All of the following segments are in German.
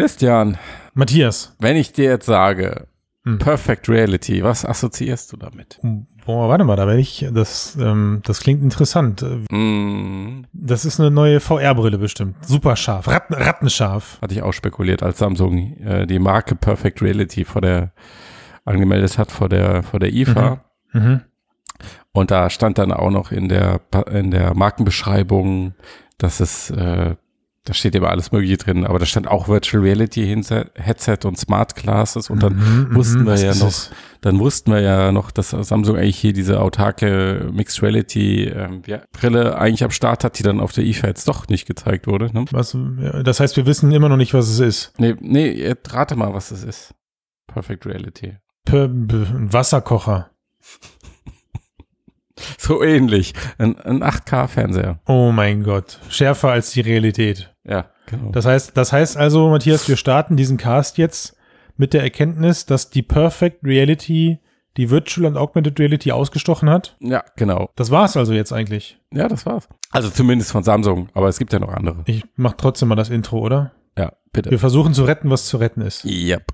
Christian, Matthias. wenn ich dir jetzt sage, Hm. Perfect Reality, was assoziierst du damit? Boah, warte mal, da werde ich, das, ähm, das klingt interessant. Mm, Das ist eine neue VR-Brille bestimmt. Super scharf, Ratten, rattenscharf. hatte ich auch spekuliert, als Samsung äh, die Marke Perfect Reality vor der angemeldet hat vor der vor der IFA. Mhm. Und da stand dann auch noch in der in der Markenbeschreibung, dass es äh, da steht immer alles Mögliche drin, aber da stand auch Virtual Reality Headset und Smart Glasses und dann Mhm, wussten mhm, wir was ja noch, es? dann wussten wir ja noch, dass Samsung eigentlich hier diese autarke Mixed Reality ähm, ja, Brille eigentlich am Start hat, die dann auf der IFA jetzt doch nicht gezeigt wurde. Ne? Was, das heißt, wir wissen immer noch nicht, was es ist. Nee, nee, rate mal, was das ist. Perfect Reality. P B ein Wasserkocher. So ähnlich. Ein, ein 8K-Fernseher. Oh mein Gott. Schärfer als die Realität. Ja, genau. Das heißt, das heißt also, Matthias, wir starten diesen Cast jetzt mit der Erkenntnis, dass die Perfect Reality die Virtual und Augmented Reality ausgestochen hat. ja, genau. Das war's also jetzt eigentlich. Ja, das war's. Also zumindest von Samsung, aber es gibt ja noch andere. Ich mach trotzdem mal das Intro, oder? Ja, bitte. Wir versuchen zu retten, was zu retten ist. Yep.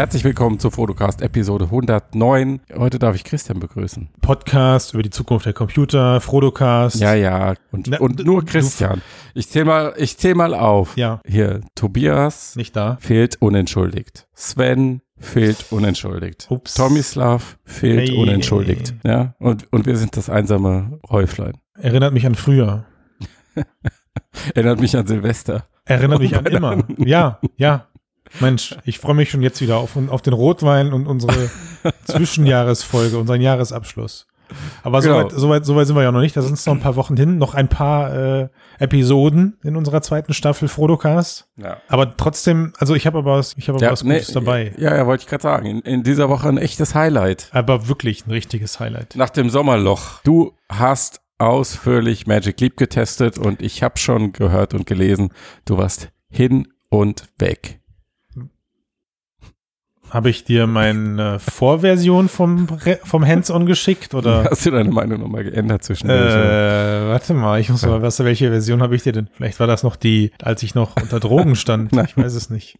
Herzlich willkommen zur Fotocast Episode 109. Heute darf ich Christian begrüßen. Podcast über die Zukunft der Computer, Frodocast. Ja, ja. Und, Na, und nur Christian. Ich zähl mal, ich zähl mal auf. Ja, Hier, Tobias nicht da. fehlt unentschuldigt. Sven fehlt unentschuldigt. Ups. Tomislav fehlt Ei, unentschuldigt. Ja, und, und wir sind das einsame Häuflein. Erinnert mich an früher. Erinnert mich an Silvester. Erinnert mich an immer. Ja, ja. Mensch, ich freue mich schon jetzt wieder auf, auf den Rotwein und unsere Zwischenjahresfolge, unseren Jahresabschluss. Aber Genau. soweit, soweit, soweit sind wir ja noch nicht. Da sind es noch ein paar Wochen hin. Noch ein paar äh, Episoden in unserer zweiten Staffel Frodocast. Ja. Aber trotzdem, also ich habe aber was, ich habe aber Ja, was nee, Gutes dabei. Ja, ja, wollte ich gerade sagen. In, in dieser Woche ein echtes Highlight. Aber wirklich ein richtiges Highlight. Nach dem Sommerloch. Du hast ausführlich Magic Leap getestet und ich habe schon gehört und gelesen, du warst hin und weg. Habe ich dir meine Vorversion vom, Re- vom Hands-on geschickt oder? Hast du deine Meinung nochmal geändert zwischendurch? Äh, warte mal, ich muss mal, was, welche Version habe ich dir denn? Vielleicht war das noch die, als ich noch unter Drogen stand. Ich weiß es nicht.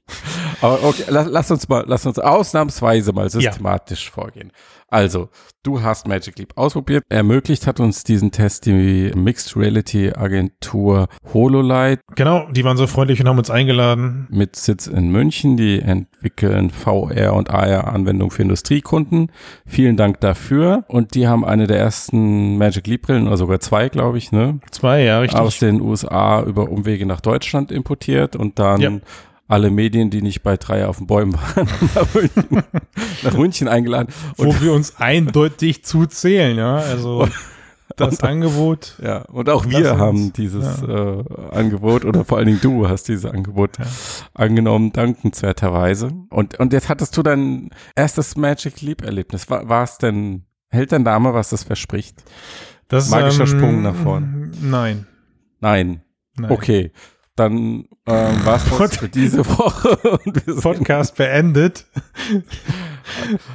Aber okay, lass, lass uns mal, lass uns ausnahmsweise mal systematisch vorgehen. Also, du hast Magic Leap ausprobiert. Ermöglicht hat uns diesen Test die Mixed Reality Agentur HoloLight Genau, die waren so freundlich und haben uns eingeladen. mit Sitz in München. Die entwickeln VR und AR Anwendungen für Industriekunden. Vielen Dank dafür. Und die haben eine der ersten Magic Leap Brillen, oder sogar zwei, glaube ich, ne? Zwei, ja, richtig. aus den USA über Umwege nach Deutschland importiert und dann Ja. Alle Medien, die nicht bei drei auf den Bäumen waren, nach München, nach München eingeladen. Und, wo wir uns eindeutig zuzählen, ja. Also das Angebot. ja, und auch wir uns. haben dieses äh, Angebot oder vor allen Dingen du hast dieses Angebot Ja. angenommen, dankenswerterweise. Und, und jetzt hattest du dein erstes Magic Leap Erlebnis. War, war es denn, hält dein Name, was das verspricht? Das, ähm, Magischer Sprung nach vorn. Nein. Nein. nein. Okay. Dann ähm, war es für diese Woche. Podcast beendet.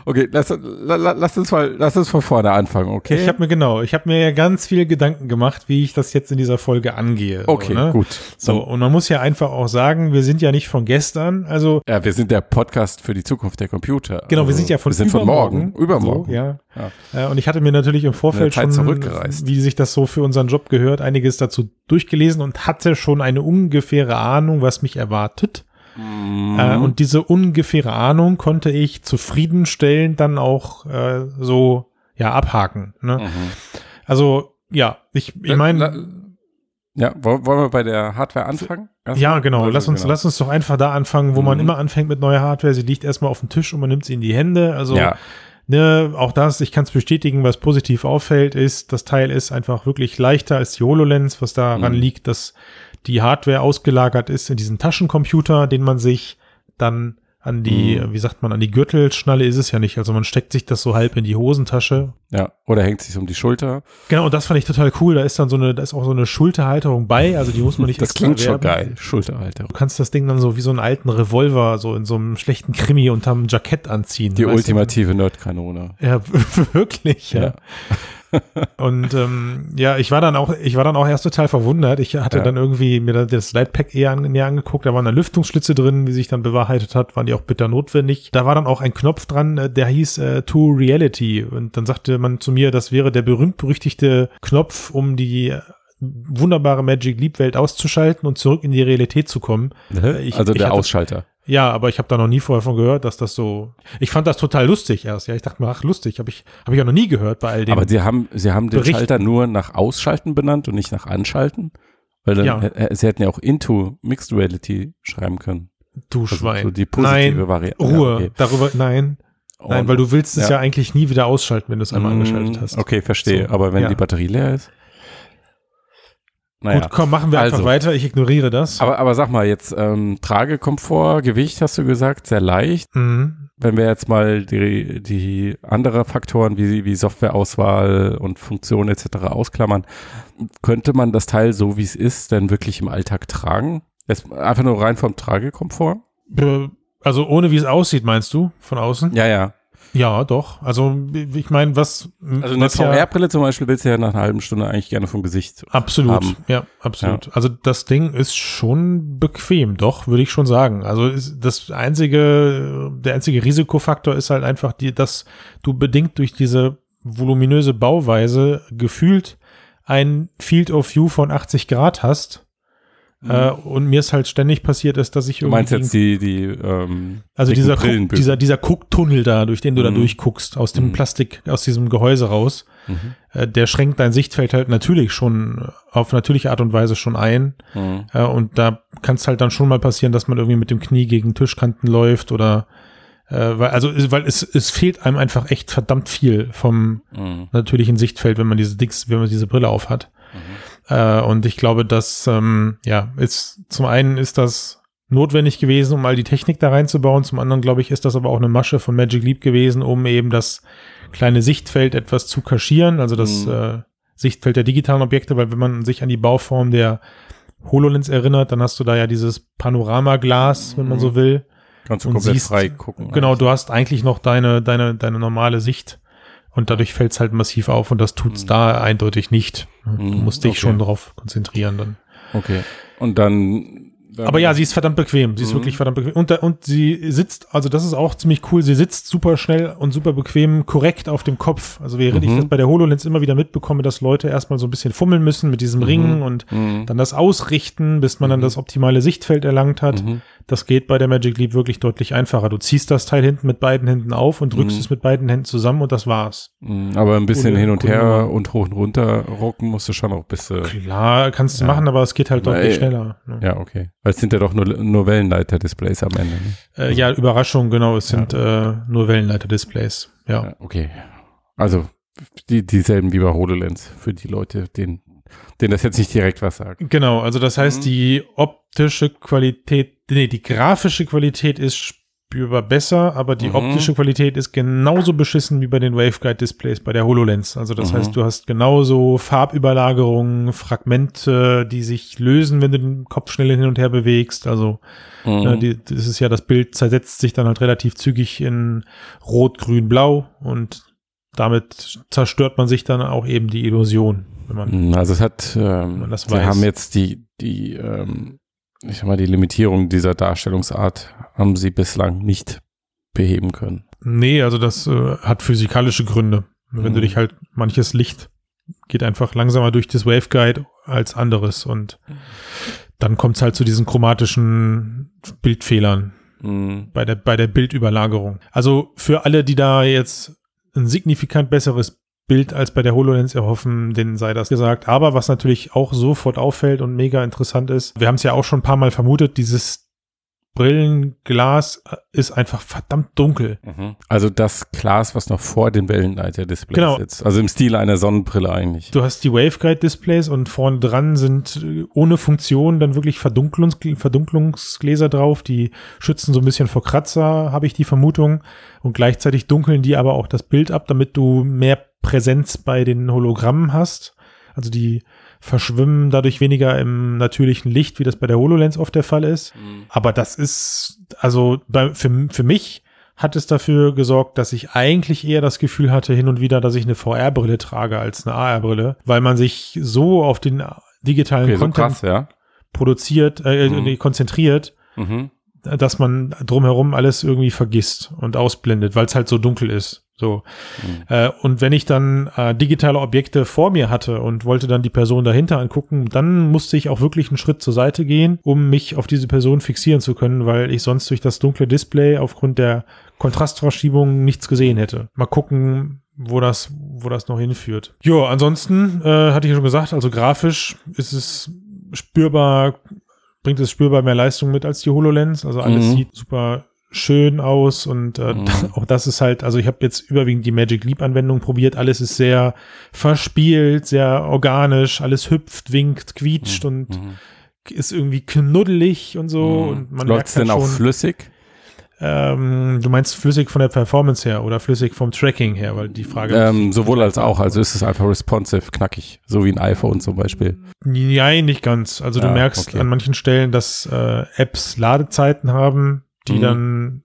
Okay, lass, la, la- lass uns mal, lass uns von vorne anfangen, okay? Ich habe mir genau, ich habe mir ja ganz viele Gedanken gemacht, wie ich das jetzt in dieser Folge angehe. okay, so, ne? gut. So, und man muss ja einfach auch sagen, wir sind ja nicht von gestern, also Ja, wir sind der Podcast für die Zukunft der Computer. genau, wir Also, sind ja von wir sind von morgen, übermorgen. So, ja. Äh, und ich hatte mir natürlich im Vorfeld schon, zurückgereist. wie sich das so für unseren Job gehört, einiges dazu durchgelesen und hatte schon eine ungefähre Ahnung, was mich erwartet. Mhm. Äh, und diese ungefähre Ahnung konnte ich zufriedenstellend dann auch äh, so ja abhaken. Ne? Mhm. Also ja, ich, ich La- meine, Ja, wollen wir bei der Hardware anfangen? Erstmal? ja genau, Also, lass uns genau. lass uns doch einfach da anfangen, wo man Mhm. immer anfängt mit neuer Hardware. Sie liegt erstmal auf dem Tisch und man nimmt sie in die Hände. Also ja, Ne, auch das, ich kann es bestätigen, was positiv auffällt, ist, das Teil ist einfach wirklich leichter als die HoloLens, was daran Mhm. liegt, dass die Hardware ausgelagert ist in diesen Taschencomputer, den man sich dann an die, mhm. wie sagt man, an die Gürtelschnalle ist es ja nicht. Also man steckt sich das so halb in die Hosentasche. Ja, oder hängt sich um die Schulter. Genau, und das fand ich total cool. Da ist dann so eine, da ist auch so eine Schulterhalterung bei. Also die muss man nicht Das klingt schon geil, Schulterhalterung. Du kannst das Ding dann so wie so einen alten Revolver so in so einem schlechten Krimi unterm Jackett anziehen. Die ultimative Nerdkanone. Ja, wirklich, ja. ja. Und ähm, ja, ich war dann auch, ich war dann auch erst total verwundert. Ich hatte ja. dann irgendwie mir das Lightpack eher an, näher angeguckt. Da waren dann Lüftungsschlitze drin, wie sich dann bewahrheitet hat, waren die auch bitter notwendig. Da war dann auch ein Knopf dran, äh, der hieß äh, To Reality. Und dann sagte man zu mir, das wäre der berühmt-berüchtigte Knopf, um die wunderbare Magic Leap Welt auszuschalten und zurück in die Realität zu kommen. Ich, also der Ausschalter. Ja, aber ich habe da noch nie vorher von gehört, dass das so. Ich fand das total lustig erst. Ja, ich dachte mir, ach lustig, habe ich habe ich auch noch nie gehört bei all dem. Aber sie haben sie haben den Berichten. Schalter nur nach Ausschalten benannt und nicht nach Anschalten, weil dann ja. sie hätten ja auch into Mixed Reality schreiben können. Du also Schwein. So die positive nein, Variante. Ruhe. Ja, okay. Darüber nein. Nein, weil du willst es ja. ja eigentlich nie wieder ausschalten, wenn du es einmal mm, angeschaltet hast. Okay, verstehe. So, aber wenn die Batterie leer ist? Naja. Gut, komm, machen wir einfach also, weiter. Ich ignoriere das. Aber, aber sag mal, jetzt ähm, Tragekomfort, Gewicht hast du gesagt, sehr leicht. Mhm. Wenn wir jetzt mal die, die andere Faktoren wie, wie Softwareauswahl und Funktion etc. ausklammern, könnte man das Teil so wie es ist denn wirklich im Alltag tragen? Jetzt einfach nur rein vom Tragekomfort? Also ohne wie es aussieht, meinst du, von außen? Ja, ja. Ja, doch. Also ich meine, was. Also eine VR-Brille ja, zum Beispiel willst du ja nach einer halben Stunde eigentlich gerne vom Gesicht. Absolut, haben. ja, absolut. Ja. Also das Ding ist schon bequem, doch, würde ich schon sagen. Also das einzige, der einzige Risikofaktor ist halt einfach die, dass du bedingt durch diese voluminöse Bauweise gefühlt ein Field of View von 80 Grad hast äh, und mir ist halt ständig passiert ist, dass ich irgendwie. Du meinst jetzt die, die, ähm, also dieser, dieser, dieser Gucktunnel da, durch den du mhm. da durchguckst, aus dem mhm. Plastik, aus diesem Gehäuse raus, mhm. äh, der schränkt dein Sichtfeld halt natürlich schon auf natürliche Art und Weise schon ein. Mhm. Äh, und da kann es halt dann schon mal passieren, dass man irgendwie mit dem Knie gegen Tischkanten läuft oder äh, weil, also, weil es, es fehlt einem einfach echt verdammt viel vom mhm. natürlichen Sichtfeld, wenn man diese Dicks, wenn man diese Brille auf hat. Äh, und ich glaube, dass, ähm, ja, ist, zum einen ist das notwendig gewesen, um all die Technik da reinzubauen. Zum anderen, glaube ich, ist das aber auch eine Masche von Magic Leap gewesen, um eben das kleine Sichtfeld etwas zu kaschieren, also das mhm. äh, Sichtfeld der digitalen Objekte, weil wenn man sich an die Bauform der HoloLens erinnert, dann hast du da ja dieses Panoramaglas, wenn man so mhm. will. Kannst du komplett siehst, frei gucken. Genau, eigentlich. du hast eigentlich noch deine, deine, deine normale Sicht und dadurch fällt es halt massiv auf und das tut's mhm. da eindeutig nicht. Du mhm, musst dich okay. schon darauf konzentrieren dann. Okay. Und dann aber ja, sie ist verdammt bequem. Sie ist mhm. wirklich verdammt bequem. Und, und sie sitzt, also das ist auch ziemlich cool, sie sitzt super schnell und super bequem korrekt auf dem Kopf. Also während mhm. ich das bei der HoloLens immer wieder mitbekomme, dass Leute erstmal so ein bisschen fummeln müssen mit diesem mhm. Ring und mhm. dann das ausrichten, bis man dann das optimale Sichtfeld erlangt hat. Mhm. Das geht bei der Magic Leap wirklich deutlich einfacher. Du ziehst das Teil hinten mit beiden Händen auf und drückst es mit beiden Händen zusammen und das war's. Aber ein bisschen coole, hin und her und hoch und runter rocken musst du schon auch bis. Klar, kannst du ja. machen, aber es geht halt deutlich schneller. Ne? Ja, okay. Weil es sind ja doch nur, nur Wellenleiter-Displays am Ende. Ne? Äh, ja, Überraschung, genau. Es sind ja. äh, nur Wellenleiter-Displays. Ja. ja. Okay. Also die, dieselben wie bei HoloLens für die Leute, denen, denen das jetzt nicht direkt was sagt. Genau, also das heißt, mhm. die optische Qualität, nee, die grafische Qualität ist spürbar besser, aber die mhm. optische Qualität ist genauso beschissen wie bei den Waveguide-Displays bei der HoloLens. Also das mhm. heißt, du hast genauso Farbüberlagerungen, Fragmente, die sich lösen, wenn du den Kopf schnell hin und her bewegst. Also mhm. ne, die, das ist ja, das Bild zersetzt sich dann halt relativ zügig in Rot, Grün, Blau und damit zerstört man sich dann auch eben die Illusion. Wenn man, mhm, also es hat, ähm, das wir haben jetzt die, die ähm, ich sag mal, die Limitierung dieser Darstellungsart haben sie bislang nicht beheben können. Nee, also das äh, hat physikalische Gründe. Wenn mhm. du dich halt, manches Licht geht einfach langsamer durch das Waveguide als anderes und dann kommt es halt zu diesen chromatischen Bildfehlern mhm. bei, der, bei der Bildüberlagerung. Also für alle, die da jetzt ein signifikant besseres Bild als bei der HoloLens erhoffen, denen sei das gesagt. Aber was natürlich auch sofort auffällt und mega interessant ist, wir haben es ja auch schon ein paar Mal vermutet, dieses Brillenglas ist einfach verdammt dunkel. Mhm. Also das Glas, was noch vor den Wellenleiter-Displays Genau. sitzt. Also im Stil einer Sonnenbrille eigentlich. Du hast die Waveguide-Displays und vorne dran sind äh, ohne Funktion dann wirklich Verdunklungs Verdunklungsgläser drauf, die schützen so ein bisschen vor Kratzer, habe ich die Vermutung. Und gleichzeitig dunkeln die aber auch das Bild ab, damit du mehr Präsenz bei den Hologrammen hast. Also die verschwimmen dadurch weniger im natürlichen Licht, wie das bei der HoloLens oft der Fall ist. Aber das ist, also bei, für, für mich hat es dafür gesorgt, dass ich eigentlich eher das Gefühl hatte hin und wieder, dass ich eine VR-Brille trage als eine AR-Brille, weil man sich so auf den digitalen Okay, so Content krass, ja. produziert, äh, Mhm. nee, konzentriert, Mhm. dass man drumherum alles irgendwie vergisst und ausblendet, weil es halt so dunkel ist. So. Mhm. Äh, und wenn ich dann äh, digitale Objekte vor mir hatte und wollte dann die Person dahinter angucken, dann musste ich auch wirklich einen Schritt zur Seite gehen, um mich auf diese Person fixieren zu können, weil ich sonst durch das dunkle Display aufgrund der Kontrastverschiebung nichts gesehen hätte. Mal gucken, wo das, wo das noch hinführt. Jo, ansonsten äh, hatte ich ja schon gesagt, also grafisch ist es spürbar, bringt es spürbar mehr Leistung mit als die HoloLens. Also alles Mhm. sieht super schön aus und äh, Mhm. auch das ist halt, also ich habe jetzt überwiegend die Magic Leap Anwendung probiert. Alles ist sehr verspielt, sehr organisch, alles hüpft, winkt, quietscht und Mhm. ist irgendwie knuddelig und so. Mhm. Und man Läuft's merkt denn halt auch schon, flüssig? ähm, du meinst flüssig von der Performance her oder flüssig vom Tracking her, weil die Frage Ähm, sowohl als auch. Also ist es einfach responsive, knackig. So wie ein iPhone zum Beispiel. Nein, nicht ganz. Also du Ah, merkst okay. an manchen Stellen, dass äh, Apps Ladezeiten haben, die Mhm. dann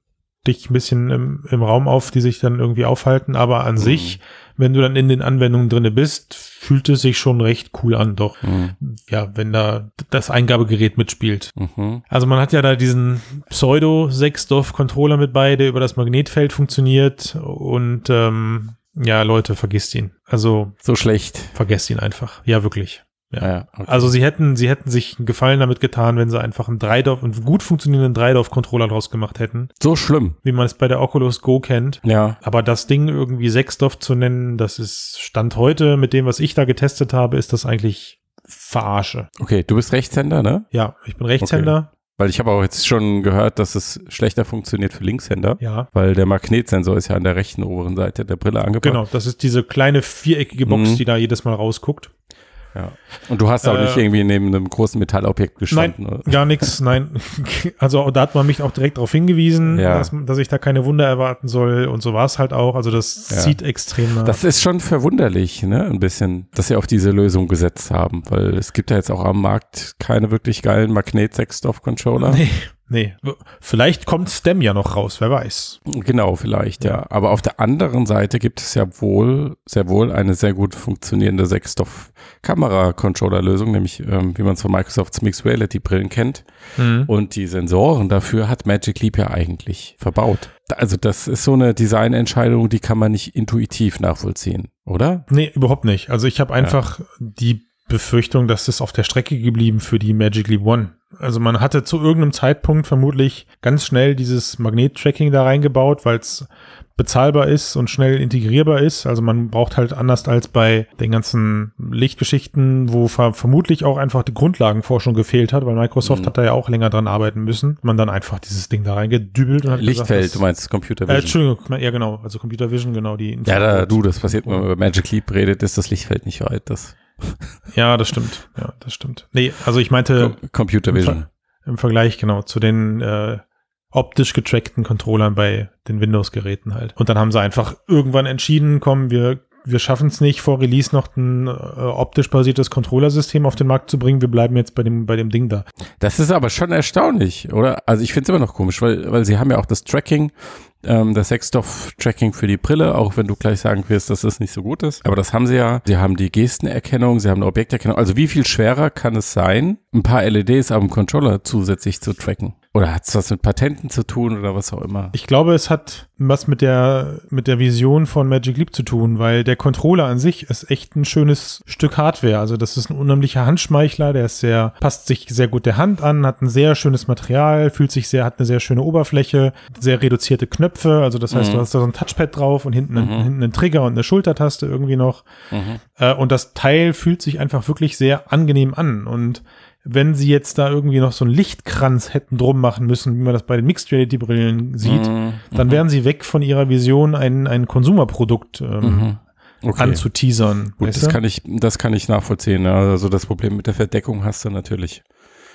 dich ein bisschen im, im Raum auf, die sich dann irgendwie aufhalten. Aber an Mhm. sich, wenn du dann in den Anwendungen drinne bist, fühlt es sich schon recht cool an. Doch, Mhm. ja, wenn da das Eingabegerät mitspielt. Mhm. Also man hat ja da diesen Pseudo-Sexdorf-Controller mit bei, der über das Magnetfeld funktioniert. Und ähm, ja, Leute, vergisst ihn. Also So schlecht. vergesst ihn einfach. Ja, wirklich. Ja. Ja, okay. Also sie hätten, sie hätten sich einen Gefallen damit getan, wenn sie einfach einen Dreidorf, einen gut funktionierenden Dreidorf-Controller draus gemacht hätten, so schlimm. wie man es bei der Oculus Go kennt. Ja. Aber das Ding irgendwie Sechsdorf zu nennen, das ist Stand heute mit dem, was ich da getestet habe, ist das eigentlich Verarsche. Okay, du bist Rechtshänder, ne? Ja, ich bin Rechtshänder. Weil ich habe auch jetzt schon gehört, dass es schlechter funktioniert für Linkshänder. Ja. Weil der Magnetsensor ist ja an der rechten oberen Seite der Brille angebracht. Genau, das ist diese kleine viereckige Box, Mhm. die da jedes Mal rausguckt. Ja. Und du hast auch Äh, nicht irgendwie neben einem großen Metallobjekt gestanden. Nein, oder? gar nichts, nein. Also da hat man mich auch direkt darauf hingewiesen, Ja. dass, dass ich da keine Wunder erwarten soll und so war es halt auch. Also das Ja. zieht extrem nach. Das ist schon verwunderlich, ne? Ein bisschen, dass sie auf diese Lösung gesetzt haben, weil es gibt ja jetzt auch am Markt keine wirklich geilen Magnet-Sexstoff-Controller. Nee, nee. Vielleicht kommt Stem ja noch raus, wer weiß. Genau, vielleicht, ja. Aber auf der anderen Seite gibt es ja wohl, sehr wohl eine sehr gut funktionierende Sechsstoff-Kamera-Controller-Lösung, nämlich ähm, wie man es von Microsofts Mixed Reality-Brillen kennt. Und die Sensoren dafür hat Magic Leap ja eigentlich verbaut. Also das ist so eine Designentscheidung, die kann man nicht intuitiv nachvollziehen, oder? Nee, überhaupt nicht. Also ich habe einfach die Befürchtung, dass es auf der Strecke geblieben für die Magic Leap One. Also man hatte zu irgendeinem Zeitpunkt vermutlich ganz schnell dieses Magnet-Tracking da reingebaut, weil es bezahlbar ist und schnell integrierbar ist. Also man braucht halt anders als bei den ganzen Lichtgeschichten, wo ver vermutlich auch einfach die Grundlagenforschung gefehlt hat, weil Microsoft Mhm. hat da ja auch länger dran arbeiten müssen. Man dann einfach dieses Ding da reingedübelt und hat Lichtfeld, gesagt, du meinst Computer äh, Vision. Entschuldigung, ja genau, also Computer Vision, genau die. ja, da, du, das passiert, wenn man über Magic Leap redet, ist das Lichtfeld nicht weit. Das Ja, das stimmt. Ja, das stimmt. Nee, also ich meinte Com Computer Vision. im Vergleich genau zu den äh, optisch getrackten Controllern bei den Windows-Geräten halt. Und dann haben sie einfach irgendwann entschieden, komm, wir wir schaffen es nicht, vor Release noch ein äh, optisch basiertes Controllersystem auf den Markt zu bringen. Wir bleiben jetzt bei dem, bei dem Ding da. Das ist aber schon erstaunlich, oder? Also ich finde es immer noch komisch, weil, weil sie haben ja auch das Tracking, ähm, das Sexstoff-Tracking für die Brille, auch wenn du gleich sagen wirst, dass das nicht so gut ist. Aber das haben sie ja. Sie haben die Gestenerkennung, sie haben eine Objekterkennung. Also wie viel schwerer kann es sein, ein paar LEDs am Controller zusätzlich zu tracken? Oder hat es was mit Patenten zu tun oder was auch immer? Ich glaube, es hat was mit der, mit der Vision von Magic Leap zu tun, weil der Controller an sich ist echt ein schönes Stück Hardware. Also das ist ein unheimlicher Handschmeichler, der ist sehr, passt sich sehr gut der Hand an, hat ein sehr schönes Material, fühlt sich sehr, hat eine sehr schöne Oberfläche, sehr reduzierte Knöpfe. Also das heißt, Mhm. du hast da so ein Touchpad drauf und hinten, einen, Mhm. hinten einen Trigger und eine Schultertaste irgendwie noch. Mhm. Äh, und das Teil fühlt sich einfach wirklich sehr angenehm an. Und wenn sie jetzt da irgendwie noch so einen Lichtkranz hätten drum machen müssen, wie man das bei den Mixed Reality Brillen sieht, mhm. dann mhm. wären sie weg von ihrer Vision, ein, ein Konsumerprodukt ähm, mhm. okay. anzuteasern. Gut, das kann ich, das kann ich nachvollziehen. Also das Problem mit der Verdeckung hast du natürlich.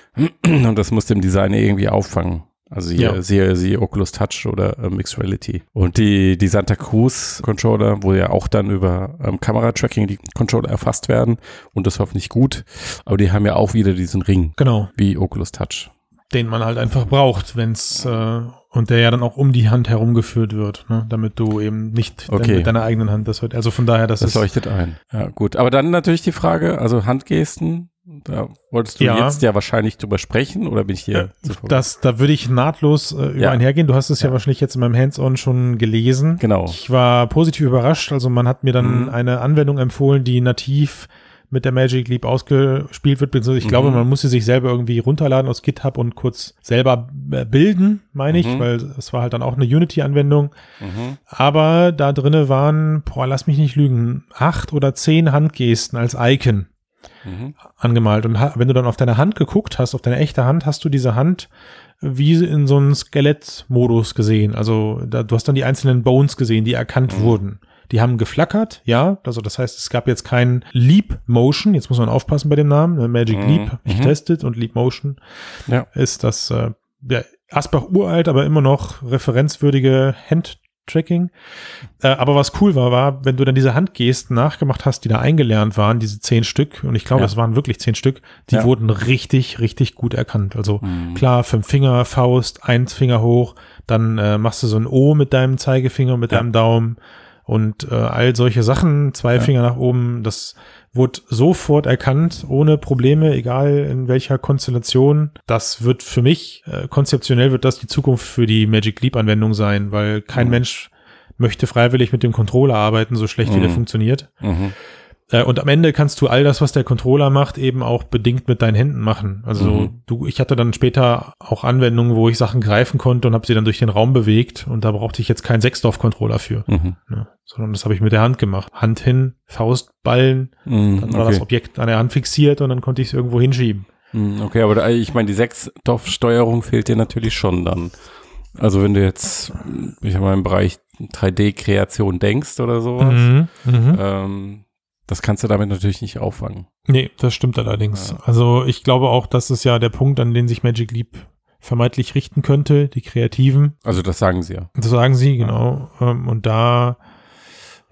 Und das muss dem Designer irgendwie auffangen. Also hier ja. siehe, siehe Oculus Touch oder äh, Mixed Reality. Und die, die Santa Cruz Controller, wo ja auch dann über ähm, Kameratracking die Controller erfasst werden und das hoffentlich gut. Aber die haben ja auch wieder diesen Ring. Genau. Wie Oculus Touch. Den man halt einfach braucht, wenn's äh, und der ja dann auch um die Hand herumgeführt wird, ne? damit du eben nicht okay. mit deiner eigenen Hand das hört. Also von daher, das, das ist leuchtet ein. Ja, gut. Aber dann natürlich die Frage, also Handgesten, da wolltest du ja. jetzt ja wahrscheinlich drüber sprechen oder bin ich hier? Äh, das, da würde ich nahtlos äh, über ja. einhergehen. Du hast es ja. ja. wahrscheinlich jetzt in meinem Hands-on schon gelesen. Genau. Ich war positiv überrascht. Also man hat mir dann mhm. eine Anwendung empfohlen, die nativ mit der Magic Leap ausgespielt wird. Ich mhm. glaube, man muss sie sich selber irgendwie runterladen aus GitHub und kurz selber äh, bilden, meine ich, mhm. weil es war halt dann auch eine Unity-Anwendung. Mhm. Aber da drinne waren, boah, lass mich nicht lügen, acht oder zehn Handgesten als Icon mhm. angemalt. Und wenn du dann auf deine Hand geguckt hast, auf deine echte Hand, hast du diese Hand wie in so einem Skelettmodus gesehen. Also da, du hast dann die einzelnen Bones gesehen, die erkannt mhm. wurden. Die haben geflackert, ja. Also das heißt, es gab jetzt kein Leap Motion. Jetzt muss man aufpassen bei dem Namen. Ne, Magic mhm. Leap ich mhm. testet und Leap Motion ja. ist das äh, ja, Asbach uralt, aber immer noch referenzwürdige Hand Tracking. Äh, aber was cool war, war, wenn du dann diese Handgesten nachgemacht hast, die da eingelernt waren, diese zehn Stück, und ich glaube, ja. es waren wirklich zehn Stück, die ja. wurden richtig, richtig gut erkannt. Also mhm. klar, fünf Finger, Faust, eins Finger hoch, dann äh, machst du so ein O mit deinem Zeigefinger, mit ja. deinem Daumen und äh, all solche Sachen, zwei Finger nach oben, das wurde sofort erkannt, ohne Probleme, egal in welcher Konstellation. Das wird für mich, äh, konzeptionell wird das die Zukunft für die Magic Leap Anwendung sein, weil kein mhm. Mensch möchte freiwillig mit dem Controller arbeiten, so schlecht mhm. wie der mhm. funktioniert. Mhm. Äh, und am Ende kannst du all das, was der Controller macht, eben auch bedingt mit deinen Händen machen. Also mhm. du, ich hatte dann später auch Anwendungen, wo ich Sachen greifen konnte und habe sie dann durch den Raum bewegt und da brauchte ich jetzt keinen Sechsdorf-Controller für, mhm. ne, sondern das habe ich mit der Hand gemacht. Hand hin, Faust, Ballen, mhm, dann war okay. das Objekt an der Hand fixiert und dann konnte ich es irgendwo hinschieben. Mhm, okay, aber da, ich meine, die Sechsdorf-Steuerung fehlt dir natürlich schon dann. Also wenn du jetzt, ich habe mal im Bereich 3D-Kreation denkst oder sowas, mhm, mhm. ähm, das kannst du damit natürlich nicht auffangen. Nee, das stimmt allerdings. Ja. Also ich glaube auch, das ist ja der Punkt, an den sich Magic Leap vermeintlich richten könnte, die Kreativen. Also das sagen sie ja. Das sagen sie, genau. Ja. Ähm, und da,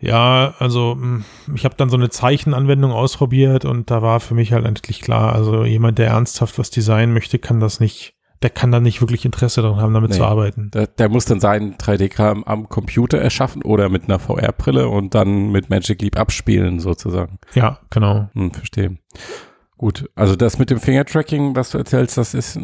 ja, also hm, ich habe dann so eine Zeichenanwendung ausprobiert und da war für mich halt endlich klar, also jemand, der ernsthaft was designen möchte, kann das nicht der kann da nicht wirklich Interesse daran haben, damit nee. zu arbeiten. Der, der, muss dann seinen 3D-Kram am Computer erschaffen oder mit einer VR-Brille und dann mit Magic Leap abspielen sozusagen. Ja, genau. Hm, verstehe. Gut, also das mit dem Finger-Tracking, was du erzählst, das ist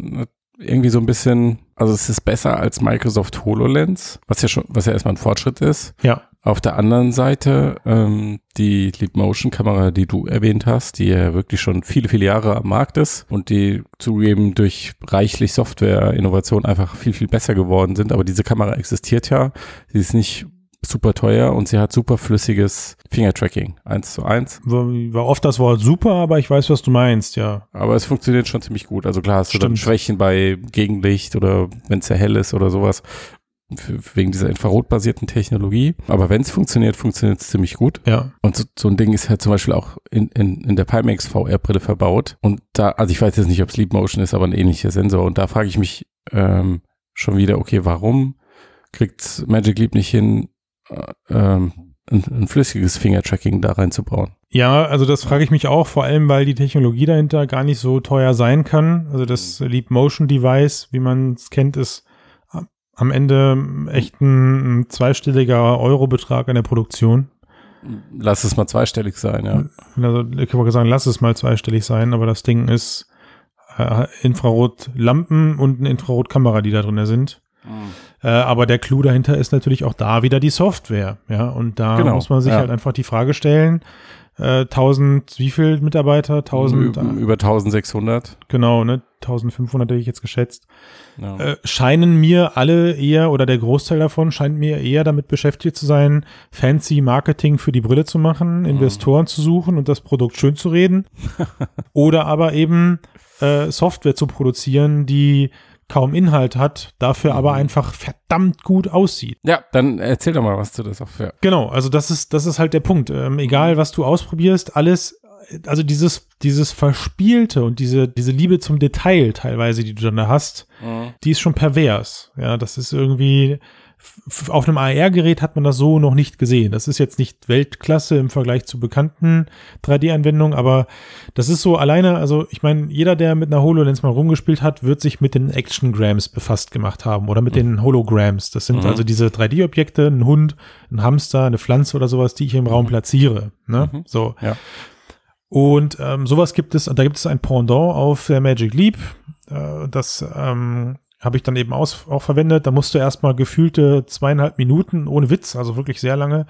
irgendwie so ein bisschen, also es ist besser als Microsoft HoloLens, was ja schon, was ja erstmal ein Fortschritt ist. Ja. Auf der anderen Seite ähm, die Leap Motion Kamera, die du erwähnt hast, die ja wirklich schon viele, viele Jahre am Markt ist und die zugegeben durch reichlich Software-Innovation einfach viel, viel besser geworden sind. Aber diese Kamera existiert ja. Sie ist nicht super teuer und sie hat super flüssiges Finger-Tracking, eins zu eins. War oft das Wort super, aber ich weiß, was du meinst, ja. Aber es funktioniert schon ziemlich gut. Also klar hast du Stimmt. dann Schwächen bei Gegenlicht oder wenn es sehr hell ist oder sowas wegen dieser infrarotbasierten Technologie. Aber wenn es funktioniert, funktioniert es ziemlich gut. Ja. Und so, so ein Ding ist halt zum Beispiel auch in, in, in der Pimax VR-Brille verbaut. Und da, also ich weiß jetzt nicht, ob Sleep Motion ist, aber ein ähnlicher Sensor. Und da frage ich mich ähm, schon wieder, okay, warum kriegt Magic Leap nicht hin, äh, ähm, ein, ein flüssiges Finger-Tracking da reinzubauen? Ja, also das frage ich mich auch, vor allem, weil die Technologie dahinter gar nicht so teuer sein kann. Also das Leap Motion Device, wie man es kennt, ist am Ende echt ein, ein zweistelliger Eurobetrag an der Produktion. Lass es mal zweistellig sein, ja. Also ich wollte sagen, lass es mal zweistellig sein, aber das Ding ist äh, Infrarotlampen und eine Infrarotkamera, die da drin sind. Mhm. Äh, aber der Clou dahinter ist natürlich auch da wieder die Software, ja. Und da genau, muss man sich ja. halt einfach die Frage stellen, äh, 1000, wie viel Mitarbeiter? 1000? Über, über 1600. Genau, ne? 1500 hätte ich jetzt geschätzt. Ja. Äh, scheinen mir alle eher oder der Großteil davon scheint mir eher damit beschäftigt zu sein, fancy Marketing für die Brille zu machen, mhm. Investoren zu suchen und das Produkt schön zu reden. oder aber eben äh, Software zu produzieren, die kaum Inhalt hat, dafür mhm. aber einfach verdammt gut aussieht. Ja, dann erzähl doch mal was zu der Software. Genau, also das ist, das ist halt der Punkt. Ähm, egal, was du ausprobierst, alles also dieses, dieses Verspielte und diese, diese Liebe zum Detail teilweise, die du dann da hast, mhm. die ist schon pervers. Ja, das ist irgendwie, auf einem AR-Gerät hat man das so noch nicht gesehen. Das ist jetzt nicht Weltklasse im Vergleich zu bekannten 3D-Anwendungen, aber das ist so alleine, also ich meine, jeder, der mit einer HoloLens mal rumgespielt hat, wird sich mit den Actiongrams befasst gemacht haben oder mit mhm. den Holograms. Das sind mhm. also diese 3D-Objekte, ein Hund, ein Hamster, eine Pflanze oder sowas, die ich im Raum mhm. platziere. Ne? Mhm. So. Ja. Und ähm, sowas gibt es, da gibt es ein Pendant auf der Magic Leap. Äh, das ähm, habe ich dann eben aus, auch verwendet. Da musst du erstmal gefühlte zweieinhalb Minuten, ohne Witz, also wirklich sehr lange,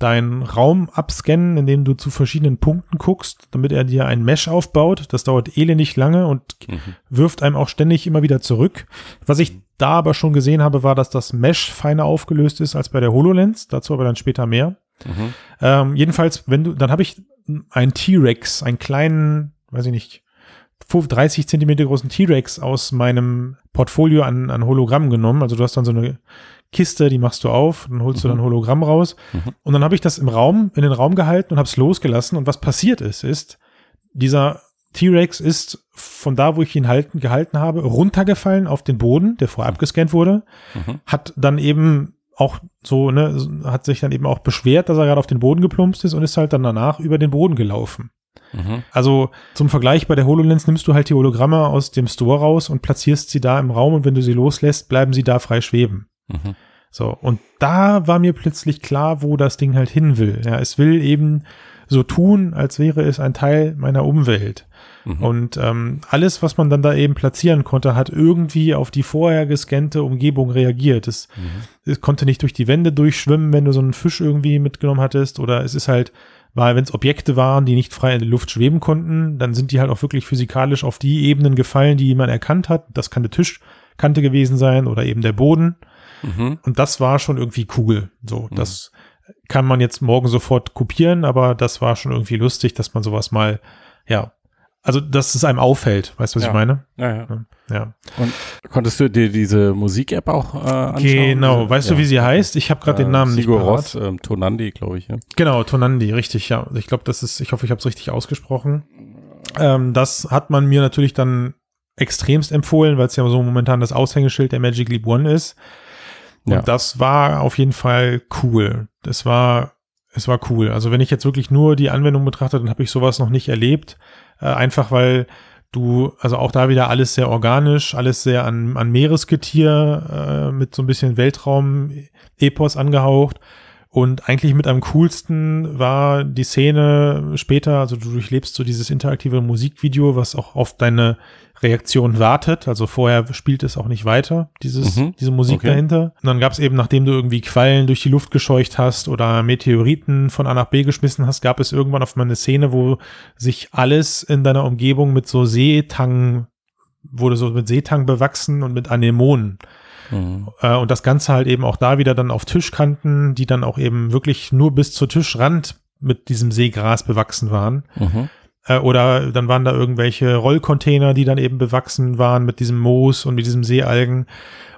deinen Raum abscannen, indem du zu verschiedenen Punkten guckst, damit er dir ein Mesh aufbaut. Das dauert elendig lange und mhm. wirft einem auch ständig immer wieder zurück. Was ich da aber schon gesehen habe, war, dass das Mesh feiner aufgelöst ist als bei der HoloLens. Dazu aber dann später mehr. Mhm. Ähm, jedenfalls, wenn du, dann habe ich einen T-Rex, einen kleinen, weiß ich nicht, 30 Zentimeter großen T-Rex aus meinem Portfolio an, an Hologramm genommen. Also du hast dann so eine Kiste, die machst du auf, dann holst mhm. du dann Hologramm raus. Mhm. Und dann habe ich das im Raum, in den Raum gehalten und habe es losgelassen. Und was passiert ist, ist, dieser T-Rex ist von da, wo ich ihn halten, gehalten habe, runtergefallen auf den Boden, der vorher abgescannt wurde, mhm. hat dann eben auch so, ne, hat sich dann eben auch beschwert, dass er gerade auf den Boden geplumpst ist und ist halt dann danach über den Boden gelaufen. Mhm. Also zum Vergleich bei der HoloLens nimmst du halt die Hologramme aus dem Store raus und platzierst sie da im Raum und wenn du sie loslässt, bleiben sie da frei schweben. Mhm. So, und da war mir plötzlich klar, wo das Ding halt hin will. Ja, es will eben so tun, als wäre es ein Teil meiner Umwelt. Mhm. Und ähm, alles, was man dann da eben platzieren konnte, hat irgendwie auf die vorher gescannte Umgebung reagiert. Es, mhm. es konnte nicht durch die Wände durchschwimmen, wenn du so einen Fisch irgendwie mitgenommen hattest, oder es ist halt weil wenn es Objekte waren, die nicht frei in der Luft schweben konnten, dann sind die halt auch wirklich physikalisch auf die Ebenen gefallen, die man erkannt hat. Das kann eine Tischkante gewesen sein oder eben der Boden. Mhm. Und das war schon irgendwie cool. So, mhm. das kann man jetzt morgen sofort kopieren, aber das war schon irgendwie lustig, dass man sowas mal, ja, also dass es einem auffällt, weißt du, was ja. ich meine? Ja, ja, ja. Und konntest du dir diese Musik-App auch äh, anschauen? Genau, weißt ja. du, wie sie heißt? Ich habe gerade äh, den Namen Sigur nicht Ross, ähm, Tonandi, glaube ich. Ja. Genau, Tonandi, richtig, ja. Ich glaube, das ist, ich hoffe, ich habe es richtig ausgesprochen. Ähm, das hat man mir natürlich dann extremst empfohlen, weil es ja so momentan das Aushängeschild der Magic Leap One ist. Und ja. das war auf jeden Fall cool. Das war, es war cool. Also wenn ich jetzt wirklich nur die Anwendung betrachte, dann habe ich sowas noch nicht erlebt. Äh, einfach weil du, also auch da wieder alles sehr organisch, alles sehr an, an Meeresgetier äh, mit so ein bisschen Weltraum-Epos angehaucht. Und eigentlich mit am coolsten war die Szene später, also du durchlebst so dieses interaktive Musikvideo, was auch auf deine Reaktion wartet. Also vorher spielt es auch nicht weiter, dieses, mhm. diese Musik okay. dahinter. Und dann gab es eben, nachdem du irgendwie Quallen durch die Luft gescheucht hast oder Meteoriten von A nach B geschmissen hast, gab es irgendwann auf mal eine Szene, wo sich alles in deiner Umgebung mit so Seetang, wurde so mit Seetang bewachsen und mit Anemonen. Mhm. Äh, und das Ganze halt eben auch da wieder dann auf Tischkanten, die dann auch eben wirklich nur bis zur Tischrand mit diesem Seegras bewachsen waren. Mhm. Äh, oder dann waren da irgendwelche Rollcontainer, die dann eben bewachsen waren mit diesem Moos und mit diesem Seealgen.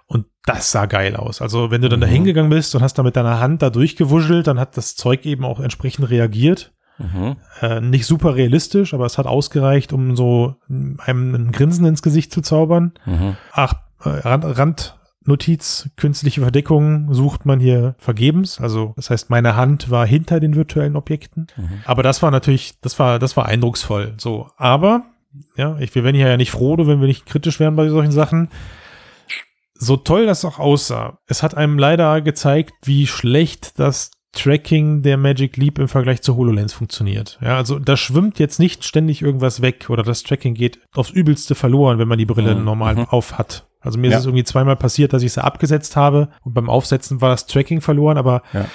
Und das sah geil aus. Also wenn du dann mhm. da hingegangen bist und hast da mit deiner Hand da durchgewuschelt, dann hat das Zeug eben auch entsprechend reagiert. Mhm. Äh, nicht super realistisch, aber es hat ausgereicht, um so einem ein Grinsen ins Gesicht zu zaubern. Mhm. Ach, äh, Rand, Rand, Notiz, künstliche Verdeckung sucht man hier vergebens. Also das heißt, meine Hand war hinter den virtuellen Objekten. Mhm. Aber das war natürlich, das war, das war eindrucksvoll. So, aber ja, ich, wir werden hier ja nicht froh, wenn wir nicht kritisch werden bei solchen Sachen. So toll das auch aussah, es hat einem leider gezeigt, wie schlecht das Tracking der Magic Leap im Vergleich zur HoloLens funktioniert. Ja, also da schwimmt jetzt nicht ständig irgendwas weg oder das Tracking geht aufs Übelste verloren, wenn man die Brille mhm. normal mhm. auf hat. Also mir ja. ist es irgendwie zweimal passiert, dass ich sie abgesetzt habe und beim Aufsetzen war das Tracking verloren, aber ja.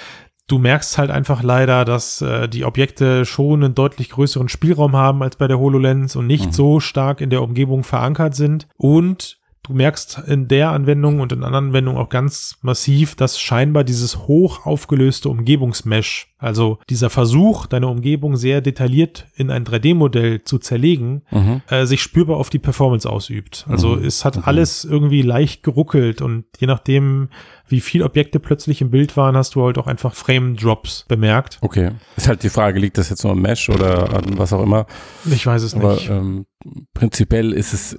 du merkst halt einfach leider, dass äh, die Objekte schon einen deutlich größeren Spielraum haben als bei der HoloLens und nicht mhm. so stark in der Umgebung verankert sind und du merkst in der Anwendung und in anderen Anwendungen auch ganz massiv, dass scheinbar dieses hoch aufgelöste Umgebungsmesh, also dieser Versuch, deine Umgebung sehr detailliert in ein 3D-Modell zu zerlegen, mhm. äh, sich spürbar auf die Performance ausübt. Also mhm. es hat mhm. alles irgendwie leicht geruckelt und je nachdem, wie viel Objekte plötzlich im Bild waren, hast du halt auch einfach Frame-Drops bemerkt. Okay. Ist halt die Frage, liegt das jetzt nur am Mesh oder an was auch immer? Ich weiß es Aber, nicht. Ähm, prinzipiell ist es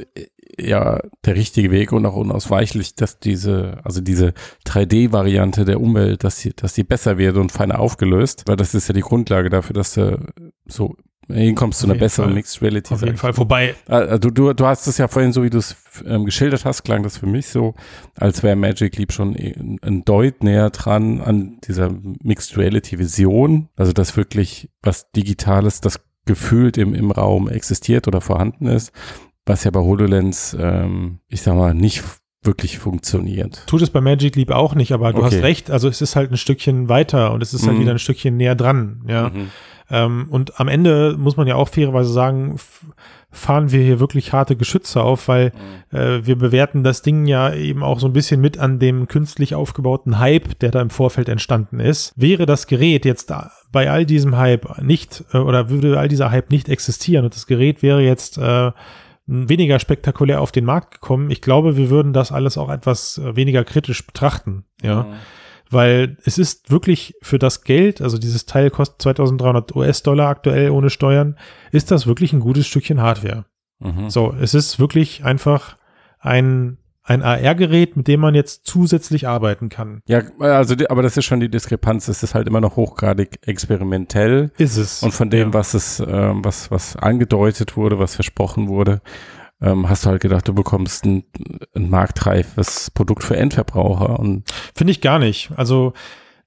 ja der richtige Weg und auch unausweichlich, dass diese, also diese 3D-Variante der Umwelt, dass sie, dass sie besser wird und feiner aufgelöst, weil das ist ja die Grundlage dafür, dass du so hinkommst zu einer besseren Fall. Mixed Reality. Auf jeden Fall, vorbei. Also du, du hast es ja vorhin, so wie du es ähm, geschildert hast, klang das für mich so, als wäre Magic Leap schon ein Deut näher dran an dieser Mixed Reality Vision. Also das wirklich was Digitales, das gefühlt im, im Raum existiert oder vorhanden ist, was ja bei HoloLens, ähm, ich sag mal, nicht wirklich funktioniert. Tut es bei Magic Leap auch nicht, aber du okay. hast recht, also es ist halt ein Stückchen weiter und es ist halt mhm. wieder ein Stückchen näher dran, ja. Mhm. Ähm, und am Ende muss man ja auch fairerweise sagen, fahren wir hier wirklich harte Geschütze auf, weil mhm. äh, wir bewerten das Ding ja eben auch so ein bisschen mit an dem künstlich aufgebauten Hype, der da im Vorfeld entstanden ist. Wäre das Gerät jetzt bei all diesem Hype nicht äh, oder würde all dieser Hype nicht existieren und das Gerät wäre jetzt äh, weniger spektakulär auf den Markt gekommen, ich glaube, wir würden das alles auch etwas äh, weniger kritisch betrachten, ja. Mhm weil es ist wirklich für das Geld, also dieses Teil kostet 2300 US-Dollar aktuell ohne Steuern, ist das wirklich ein gutes Stückchen Hardware. Mhm. So, es ist wirklich einfach ein ein AR-Gerät, mit dem man jetzt zusätzlich arbeiten kann. Ja, also, aber das ist schon die Diskrepanz. Es ist halt immer noch hochgradig experimentell. Ist es. Und von dem, ja. was es, äh, was, was angedeutet wurde, was versprochen wurde, ähm, hast du halt gedacht, du bekommst ein, ein marktreifes Produkt für Endverbraucher. Und Finde ich gar nicht. Also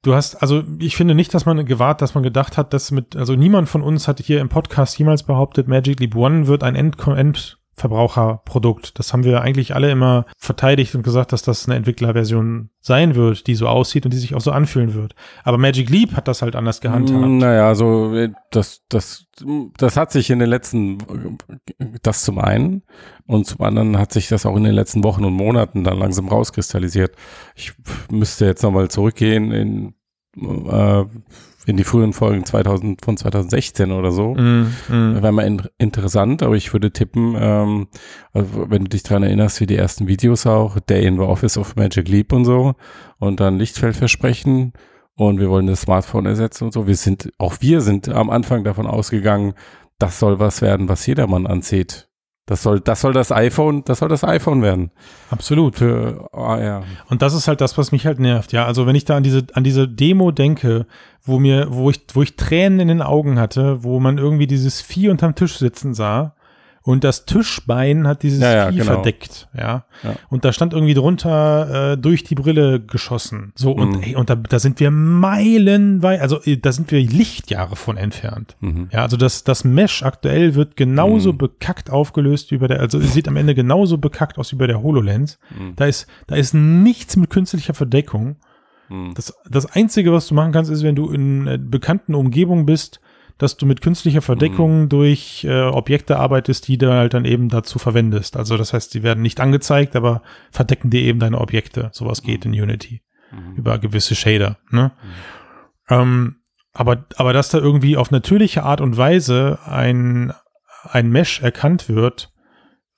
du hast, also ich finde nicht, dass man gewahrt, dass man gedacht hat, dass mit, also niemand von uns hat hier im Podcast jemals behauptet, Magic Leap One wird ein End, End Verbraucherprodukt. Das haben wir eigentlich alle immer verteidigt und gesagt, dass das eine Entwicklerversion sein wird, die so aussieht und die sich auch so anfühlen wird. Aber Magic Leap hat das halt anders gehandhabt. Naja, so das, das, das hat sich in den letzten, das zum einen und zum anderen hat sich das auch in den letzten Wochen und Monaten dann langsam rauskristallisiert. Ich müsste jetzt nochmal zurückgehen in äh, in die frühen Folgen 2000, von 2016 oder so. Mm, mm. Wäre mal in, interessant, aber ich würde tippen, ähm, also wenn du dich dran erinnerst, wie die ersten Videos auch, Day in the Office of Magic Leap und so und dann Lichtfeldversprechen und wir wollen das Smartphone ersetzen und so. Wir sind, auch wir sind am Anfang davon ausgegangen, das soll was werden, was jedermann anzieht. Das soll, das soll das iPhone, das soll das iPhone werden. Absolut. Für, oh, ja. Und das ist halt das, was mich halt nervt. Ja, also wenn ich da an diese, an diese Demo denke, wo mir, wo ich, wo ich Tränen in den Augen hatte, wo man irgendwie dieses Vieh unterm Tisch sitzen sah und das Tischbein hat dieses ja, ja, Vieh genau. verdeckt, ja? ja. Und da stand irgendwie drunter äh, durch die Brille geschossen. So, und mhm. ey, und da, da sind wir meilenweit, also äh, da sind wir Lichtjahre von entfernt. Mhm. Ja, also das, das Mesh aktuell wird genauso mhm. bekackt aufgelöst wie bei der, also es sieht am Ende genauso bekackt aus wie bei der HoloLens. Mhm. Da ist, da ist nichts mit künstlicher Verdeckung. Mhm. Das, das Einzige, was du machen kannst, ist, wenn du in äh, bekannten Umgebungen bist, dass du mit künstlicher Verdeckung mhm. durch äh, Objekte arbeitest, die du halt dann eben dazu verwendest. Also das heißt, die werden nicht angezeigt, aber verdecken dir eben deine Objekte. Sowas geht in Unity mhm. über gewisse Shader. Ne? Mhm. Ähm, aber, aber dass da irgendwie auf natürliche Art und Weise ein, ein Mesh erkannt wird,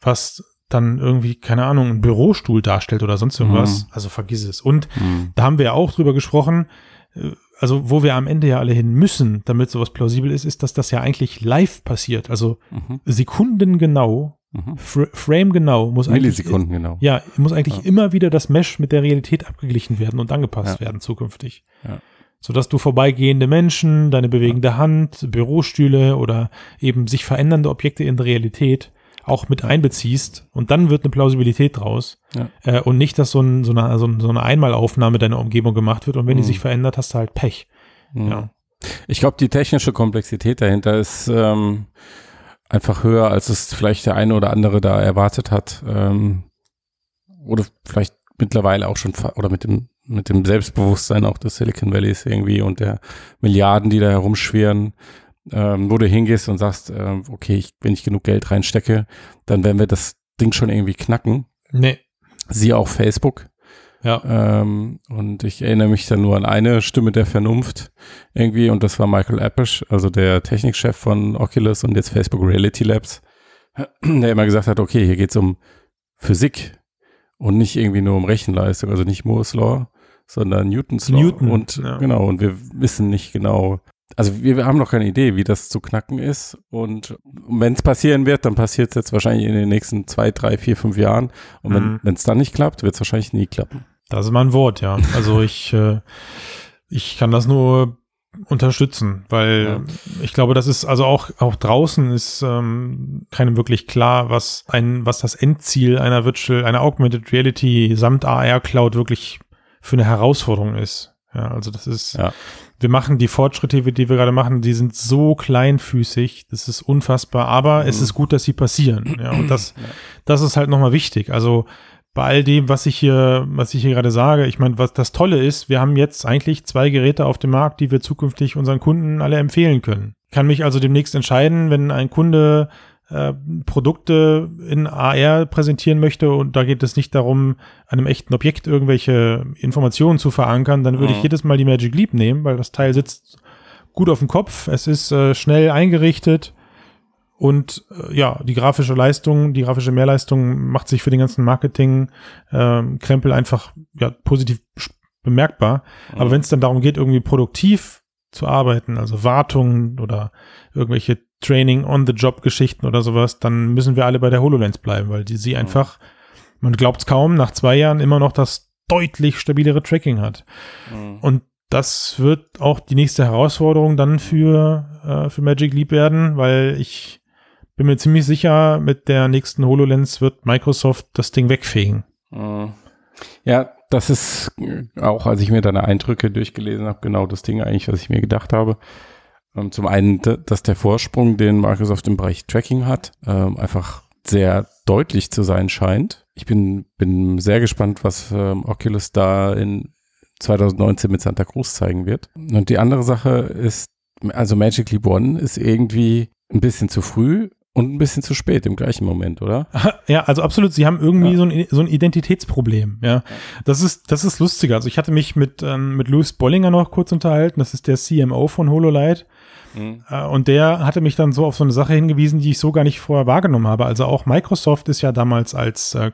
was dann irgendwie, keine Ahnung, ein Bürostuhl darstellt oder sonst irgendwas. Mhm. Also vergiss es. Und mhm. da haben wir auch drüber gesprochen, äh, also wo wir am Ende ja alle hin müssen, damit sowas plausibel ist, ist, dass das ja eigentlich live passiert. Also mhm. sekundengenau, mhm. Fr Frame genau muss eigentlich. Millisekunden genau. Ja, muss eigentlich ja. immer wieder das Mesh mit der Realität abgeglichen werden und angepasst ja. werden zukünftig. Ja. Sodass du vorbeigehende Menschen, deine bewegende Hand, Bürostühle oder eben sich verändernde Objekte in der Realität auch mit einbeziehst und dann wird eine Plausibilität draus ja. äh, und nicht, dass so, ein, so, eine, so, eine Einmalaufnahme deiner Umgebung gemacht wird und wenn mhm. die sich verändert, hast du halt Pech. Mhm. Ja. Ich glaube, die technische Komplexität dahinter ist ähm, einfach höher, als es vielleicht der eine oder andere da erwartet hat ähm, oder vielleicht mittlerweile auch schon oder mit dem mit dem Selbstbewusstsein auch des Silicon Valleys irgendwie und der Milliarden, die da herumschwirren, ähm, wo du hingehst und sagst, äh, okay, ich, wenn ich genug Geld reinstecke, dann werden wir das Ding schon irgendwie knacken. Nee. Sie auch Facebook. Ja. Ähm, und ich erinnere mich dann nur an eine Stimme der Vernunft irgendwie und das war Michael Appisch, also der Technikchef von Oculus und jetzt Facebook Reality Labs, der immer gesagt hat, okay, hier geht es um Physik und nicht irgendwie nur um Rechenleistung, also nicht Moore's Law, sondern Newton's Law. Newton, und ja. genau, und wir wissen nicht genau, also wir, wir haben noch keine Idee, wie das zu knacken ist. Und wenn es passieren wird, dann passiert es jetzt wahrscheinlich in den nächsten zwei, drei, vier, fünf Jahren. Und Mhm. wenn es dann nicht klappt, wird es wahrscheinlich nie klappen. Das ist mal ein Wort, ja. Also ich, äh, ich kann das nur unterstützen, weil Ja. ich glaube, das ist also auch auch draußen ist ähm, keinem wirklich klar, was ein was das Endziel einer Virtual, einer Augmented Reality samt AR Cloud wirklich für eine Herausforderung ist. Ja, also das ist, Ja. Wir machen die Fortschritte, die wir gerade machen, die sind so kleinfüßig, das ist unfassbar, aber es Mhm. ist gut, dass sie passieren. Ja, und das, das ist halt nochmal wichtig. Also bei all dem, was ich hier, was ich hier gerade sage, ich meine, was das Tolle ist, wir haben jetzt eigentlich zwei Geräte auf dem Markt, die wir zukünftig unseren Kunden alle empfehlen können. Ich kann mich also demnächst entscheiden, wenn ein Kunde äh, Produkte in AR präsentieren möchte und da geht es nicht darum, einem echten Objekt irgendwelche Informationen zu verankern, dann würde Mhm. ich jedes Mal die Magic Leap nehmen, weil das Teil sitzt gut auf dem Kopf, es ist äh, schnell eingerichtet und äh, ja, die grafische Leistung, die grafische Mehrleistung macht sich für den ganzen Marketing ähm, Krempel einfach ja, positiv bemerkbar. Aber wenn es dann darum geht, irgendwie produktiv zu arbeiten, also Wartungen oder irgendwelche Training on the Job Geschichten oder sowas, dann müssen wir alle bei der HoloLens bleiben, weil die sie einfach, man glaubt es kaum, nach zwei Jahren immer noch das deutlich stabilere Tracking hat. Mhm. Und das wird auch die nächste Herausforderung dann für, äh, für Magic Leap werden, weil ich bin mir ziemlich sicher, mit der nächsten HoloLens wird Microsoft das Ding wegfegen. Mhm. Ja, das ist auch, als ich mir deine Eindrücke durchgelesen habe, genau das Ding eigentlich, was ich mir gedacht habe. Ähm, Zum einen, dass der Vorsprung, den Microsoft im Bereich Tracking hat, ähm, einfach sehr deutlich zu sein scheint. Ich bin, bin sehr gespannt, was ähm, Oculus da in 2019 mit Santa Cruz zeigen wird. Und die andere Sache ist, also Magic Leap One ist irgendwie ein bisschen zu früh und ein bisschen zu spät im gleichen Moment, oder? Ja, also absolut. Sie haben irgendwie Ja. so, ein, so ein Identitätsproblem. Ja, das ist, das ist lustiger. Also ich hatte mich mit, ähm, mit Louis Bollinger noch kurz unterhalten. Das ist der CMO von HoloLight. Äh, Und der hatte mich dann so auf so eine Sache hingewiesen, die ich so gar nicht vorher wahrgenommen habe. Also auch Microsoft ist ja damals als äh,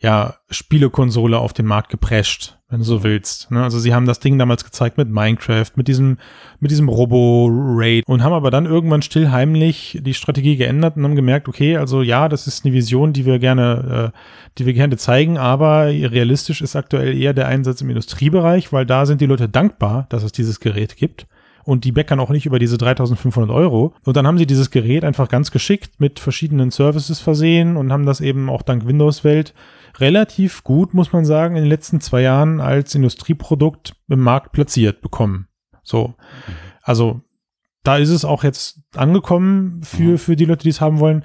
ja, Spielekonsole auf den Markt geprescht, wenn du so willst. Ne? Also sie haben das Ding damals gezeigt mit Minecraft, mit diesem, mit diesem Robo-Raid und haben aber dann irgendwann still heimlich die Strategie geändert und haben gemerkt, okay, also ja, das ist eine Vision, die wir gerne, äh, die wir gerne zeigen, aber realistisch ist aktuell eher der Einsatz im Industriebereich, weil da sind die Leute dankbar, dass es dieses Gerät gibt und die meckern auch nicht über diese 3500 Euro. Und dann haben sie dieses Gerät einfach ganz geschickt mit verschiedenen Services versehen und haben das eben auch dank Windows-Welt relativ gut, muss man sagen, in den letzten zwei Jahren als Industrieprodukt im Markt platziert bekommen. So. Also, da ist es auch jetzt angekommen für, Mhm. für die Leute, die es haben wollen.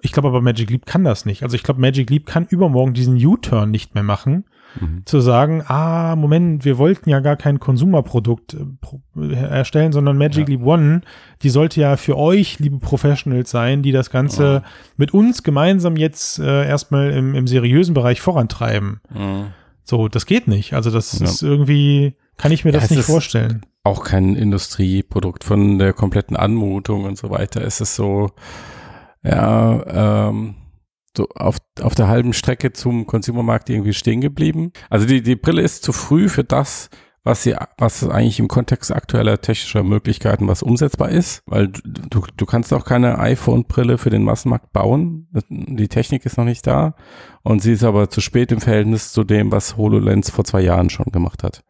Ich glaube aber Magic Leap kann das nicht. Also ich glaube, Magic Leap kann übermorgen diesen U-Turn nicht mehr machen Mhm. zu sagen, ah, Moment, wir wollten ja gar kein Konsumerprodukt äh, pro- erstellen, sondern Magic Ja. Leap One, die sollte ja für euch, liebe Professionals, sein, die das Ganze Ja. mit uns gemeinsam jetzt äh, erstmal im, im seriösen Bereich vorantreiben. Mhm. So, das geht nicht. Also das Ja. ist irgendwie, kann ich mir Ja, das nicht vorstellen. auch kein Industrieprodukt von der kompletten Anmutung und so weiter. Es ist so, ja, ähm, so auf, auf der halben Strecke zum Consumermarkt irgendwie stehen geblieben. Also die, die Brille ist zu früh für das, was sie, was eigentlich im Kontext aktueller technischer Möglichkeiten was umsetzbar ist, weil du, du, kannst auch keine iPhone-Brille für den Massenmarkt bauen. Die Technik ist noch nicht da und sie ist aber zu spät im Verhältnis zu dem, was HoloLens vor zwei Jahren schon gemacht hat.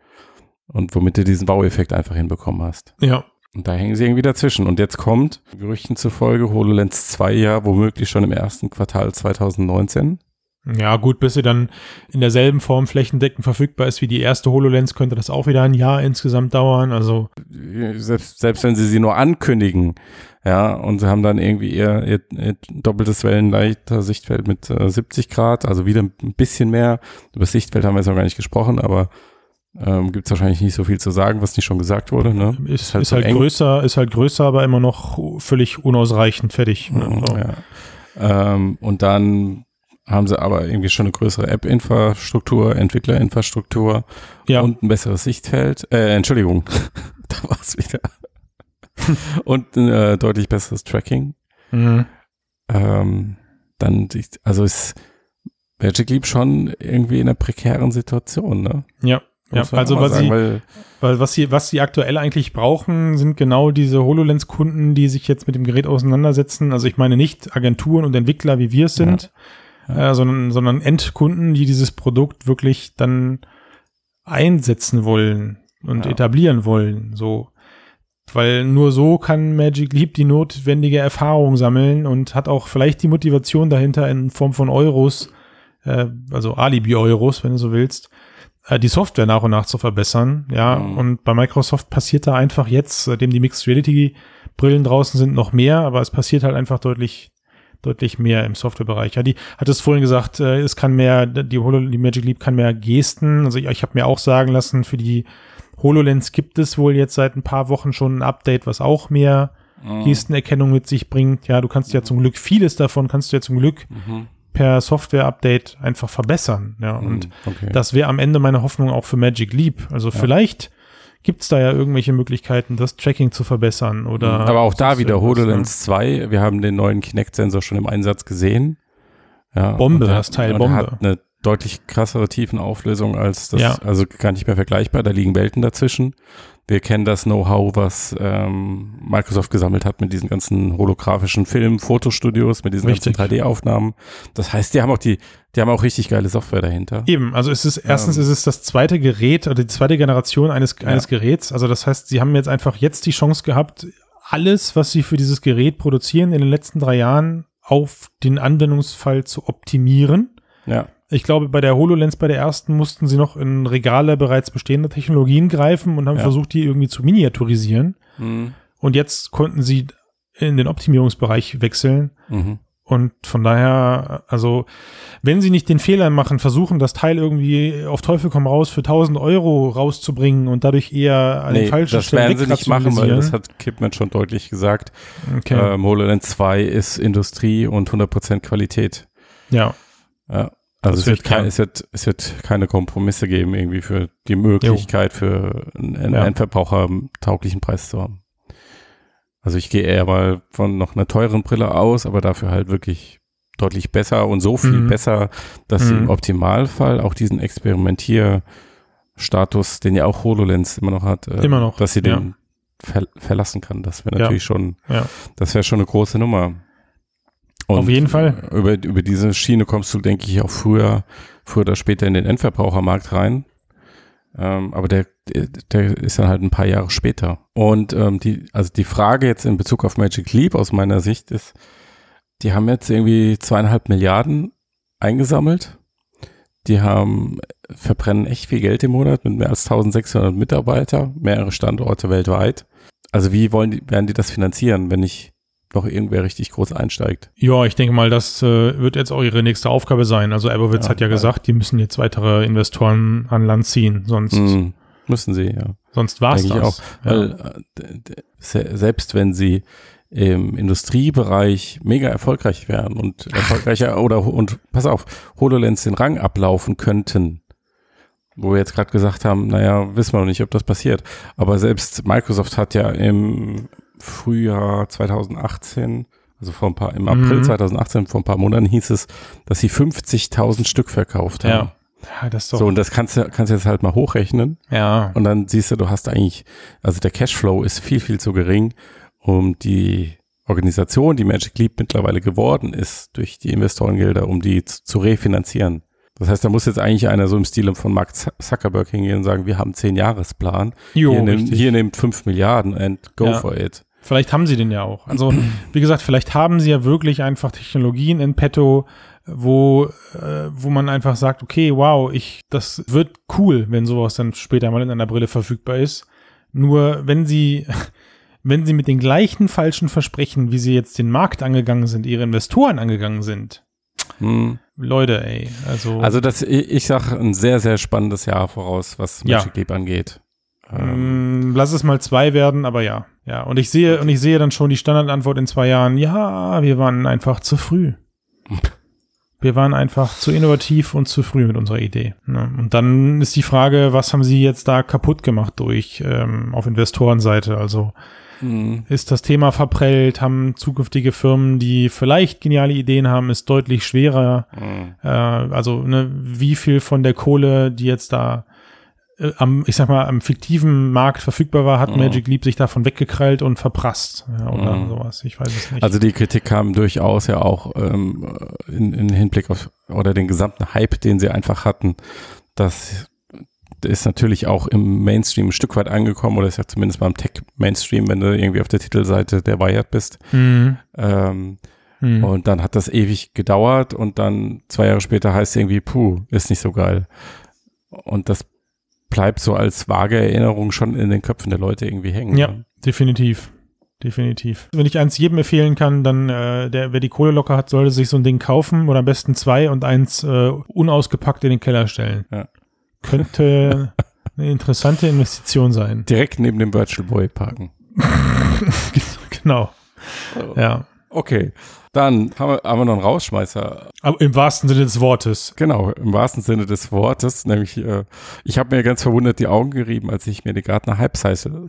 Und womit du diesen Baueffekt einfach hinbekommen hast. Ja. Und da hängen sie irgendwie dazwischen. Und jetzt kommt, Gerüchten zufolge, HoloLens 2 ja womöglich schon im ersten Quartal 2019. Ja, gut, bis sie dann in derselben Form flächendeckend verfügbar ist wie die erste HoloLens, könnte das auch wieder ein Jahr insgesamt dauern. Also, Selbst, selbst wenn sie sie nur ankündigen, ja, und sie haben dann irgendwie ihr, ihr, ihr doppeltes Wellenleiter Sichtfeld mit äh, 70 Grad, also wieder ein bisschen mehr. Über das Sichtfeld haben wir jetzt noch gar nicht gesprochen, aber ähm, gibt es wahrscheinlich nicht so viel zu sagen, was nicht schon gesagt wurde. Ne? ist, ist halt halt, so eng. größer, ist halt größer, aber immer noch völlig unausreichend fertig. Ne? Mhm, So. ja. ähm, und dann haben sie aber irgendwie schon eine größere App-Infrastruktur, Entwicklerinfrastruktur Ja. und ein besseres Sichtfeld. Äh, Entschuldigung, da war es wieder. und ein äh, deutlich besseres Tracking. Mhm. Ähm, dann, also ist Magic Leap schon irgendwie in einer prekären Situation, ne? Ja. Ja, also was sagen, sie, weil, Weil was sie, was sie aktuell eigentlich brauchen, sind genau diese HoloLens-Kunden, die sich jetzt mit dem Gerät auseinandersetzen. Also ich meine nicht Agenturen und Entwickler, wie wir es sind, Ja. Äh, sondern, sondern Endkunden, die dieses Produkt wirklich dann einsetzen wollen und Ja. etablieren wollen. So. Weil nur so kann Magic Leap die notwendige Erfahrung sammeln und hat auch vielleicht die Motivation dahinter in Form von Euros, äh, also Alibi-Euros, wenn du so willst, die Software nach und nach zu verbessern. Ja, Mhm. und bei Microsoft passiert da einfach jetzt, seitdem die Mixed Reality Brillen draußen sind, noch mehr, aber es passiert halt einfach deutlich, deutlich mehr im Softwarebereich. Ja, die hat es vorhin gesagt, äh, es kann mehr, die, Holo, die Magic Leap kann mehr Gesten. Also ich, ich habe mir auch sagen lassen, für die HoloLens gibt es wohl jetzt seit ein paar Wochen schon ein Update, was auch mehr Mhm. Gestenerkennung mit sich bringt. Ja, du kannst ja zum Glück vieles davon, kannst du ja zum Glück Mhm. Per Software-Update einfach verbessern. Ja, und Mhm. okay. das wäre am Ende meine Hoffnung auch für Magic Leap. Also vielleicht gibt's da ja irgendwelche Möglichkeiten, das Tracking zu verbessern oder. Aber auch da wieder irgendwas, HoloLens 2. Wir haben den neuen Kinect-Sensor schon im Einsatz gesehen. Ja, Bombe, und das Teil und Bombe. Hat eine deutlich krassere Tiefenauflösung als das, Ja. also gar nicht mehr vergleichbar. Da liegen Welten dazwischen. Wir kennen das Know-how, was ähm, Microsoft gesammelt hat mit diesen ganzen holographischen Film, Fotostudios, mit diesen Richtig. ganzen 3D-Aufnahmen. Das heißt, die haben auch die, die haben auch richtig geile Software dahinter. Eben, also es ist erstens Ähm. ist es das zweite Gerät oder die zweite Generation eines, Ja. eines Geräts. Also das heißt, sie haben jetzt einfach jetzt die Chance gehabt, alles, was sie für dieses Gerät produzieren in den letzten drei Jahren auf den Anwendungsfall zu optimieren. Ja. Ich glaube, bei der HoloLens, bei der ersten, mussten sie noch in Regale bereits bestehender Technologien greifen und haben Ja. versucht, die irgendwie zu miniaturisieren. Mhm. Und jetzt konnten sie in den Optimierungsbereich wechseln. Mhm. Und von daher, also, wenn sie nicht den Fehler machen, versuchen, das Teil irgendwie auf Teufel komm raus für 1000 Euro rauszubringen und dadurch eher an den Nee, falschen das werden sie nicht machen, weil das hat Kipman schon deutlich gesagt. Okay. Ähm, HoloLens 2 ist Industrie und 100% Qualität. ja, Ja. Also es wird, kein, es, wird, es wird keine Kompromisse geben, irgendwie für die Möglichkeit für einen, Ja. Endverbraucher einen tauglichen Preis zu haben. Also ich gehe eher mal von noch einer teuren Brille aus, aber dafür halt wirklich deutlich besser und so viel Mhm. besser, dass sie Mhm. im Optimalfall auch diesen Experimentierstatus, den ja auch HoloLens immer noch hat, äh, Immer noch, dass sie ja. den ver verlassen kann. Das wäre Ja. natürlich schon, Ja. das wäre schon eine große Nummer. Auf jeden Fall. Über, über diese Schiene kommst du, denke ich, auch früher, früher oder später in den Endverbrauchermarkt rein. Ähm, aber der, der, ist dann halt ein paar Jahre später. Und ähm, die, also die Frage jetzt in Bezug auf Magic Leap aus meiner Sicht ist, die haben jetzt irgendwie zweieinhalb Milliarden eingesammelt. Die haben, verbrennen echt viel Geld im Monat mit mehr als 1600 Mitarbeiter, mehrere Standorte weltweit. Also wie wollen die, werden die das finanzieren, wenn nicht noch irgendwer richtig groß einsteigt? Ja, ich denke mal, das äh, wird jetzt auch ihre nächste Aufgabe sein. Also Aberwitz Ja, hat ja weil- gesagt, die müssen jetzt weitere Investoren an Land ziehen, sonst, Mm, müssen sie, ja. sonst Denke ich das. auch. Weil, äh, selbst wenn sie im Industriebereich mega erfolgreich wären und erfolgreicher oder und pass auf, HoloLens den Rang ablaufen könnten, wo wir jetzt gerade gesagt haben, naja, wissen wir noch nicht, ob das passiert. Aber selbst Microsoft hat ja im Frühjahr 2018, also vor ein paar, im April Mhm. 2018, vor ein paar Monaten hieß es, dass sie 50.000 Stück verkauft haben. Ja. ja, das So, und das kannst du, kannst du jetzt halt mal hochrechnen. ja, Und dann siehst du, du hast eigentlich, also der Cashflow ist viel, viel zu gering, um die Organisation, die Magic Leap mittlerweile geworden ist, durch die Investorengelder, um die zu, zu refinanzieren. Das heißt, da muss jetzt eigentlich einer so im Stile von Mark Zuckerberg hingehen und sagen, wir haben einen 10-Jahres-Plan. jo, Hier, nimmt, richtig. hier nimmt 5 Milliarden and go Ja. for it. Vielleicht haben sie den ja auch. Also, wie gesagt, vielleicht haben sie ja wirklich einfach Technologien in petto, wo, äh, wo man einfach sagt, okay, wow, ich, das wird cool, wenn sowas dann später mal in einer Brille verfügbar ist. Nur wenn sie, wenn sie mit den gleichen falschen Versprechen, wie sie jetzt den Markt angegangen sind, ihre Investoren angegangen sind, Hm. Leute, ey, also, Also das, ich, ich sag ein sehr, sehr spannendes Jahr voraus, was Ja. Magic Leap angeht. Ähm, Mm, lass es mal zwei werden, aber ja. Ja. Und ich sehe, und ich sehe dann schon die Standardantwort in zwei Jahren, ja, wir waren einfach zu früh. Wir waren einfach zu innovativ und zu früh mit unserer Idee. Ne? Und dann ist die Frage, was haben sie jetzt da kaputt gemacht durch ähm, auf Investorenseite? Also mhm. ist das Thema verprellt, haben zukünftige Firmen, die vielleicht geniale Ideen haben, ist deutlich schwerer. Mhm. Äh, also ne, wie viel von der Kohle, die jetzt da äh, am, ich sag mal, am fiktiven Markt verfügbar war, hat mhm. Magic Leap sich davon weggekrallt und verprasst ja, oder mhm. sowas. Ich weiß es nicht. Also die Kritik kam durchaus ja auch ähm, in, in Hinblick auf oder den gesamten Hype, den sie einfach hatten. Das ist natürlich auch im Mainstream ein Stück weit angekommen oder ist ja zumindest mal im Tech-Mainstream, wenn du irgendwie auf der Titelseite der Wired bist. Mhm. Ähm, mhm. Und dann hat das ewig gedauert und dann zwei Jahre später heißt es irgendwie, puh, ist nicht so geil. Und das bleibt so als vage Erinnerung schon in den Köpfen der Leute irgendwie hängen. Ja, ne? definitiv. Definitiv. Wenn ich eins jedem empfehlen kann, dann äh, der, wer die Kohle locker hat, sollte sich so ein Ding kaufen oder am besten zwei und eins äh, unausgepackt in den Keller stellen. Ja. Könnte eine interessante Investition sein. Direkt neben dem Virtual Boy parken. genau. Oh. Ja. Okay. Dann haben wir, haben wir noch einen Rausschmeißer. Aber im wahrsten Sinne des Wortes. Genau, im wahrsten Sinne des Wortes. Nämlich, äh, ich habe mir ganz verwundert die Augen gerieben, als ich mir die Gartner Hype-Zyklus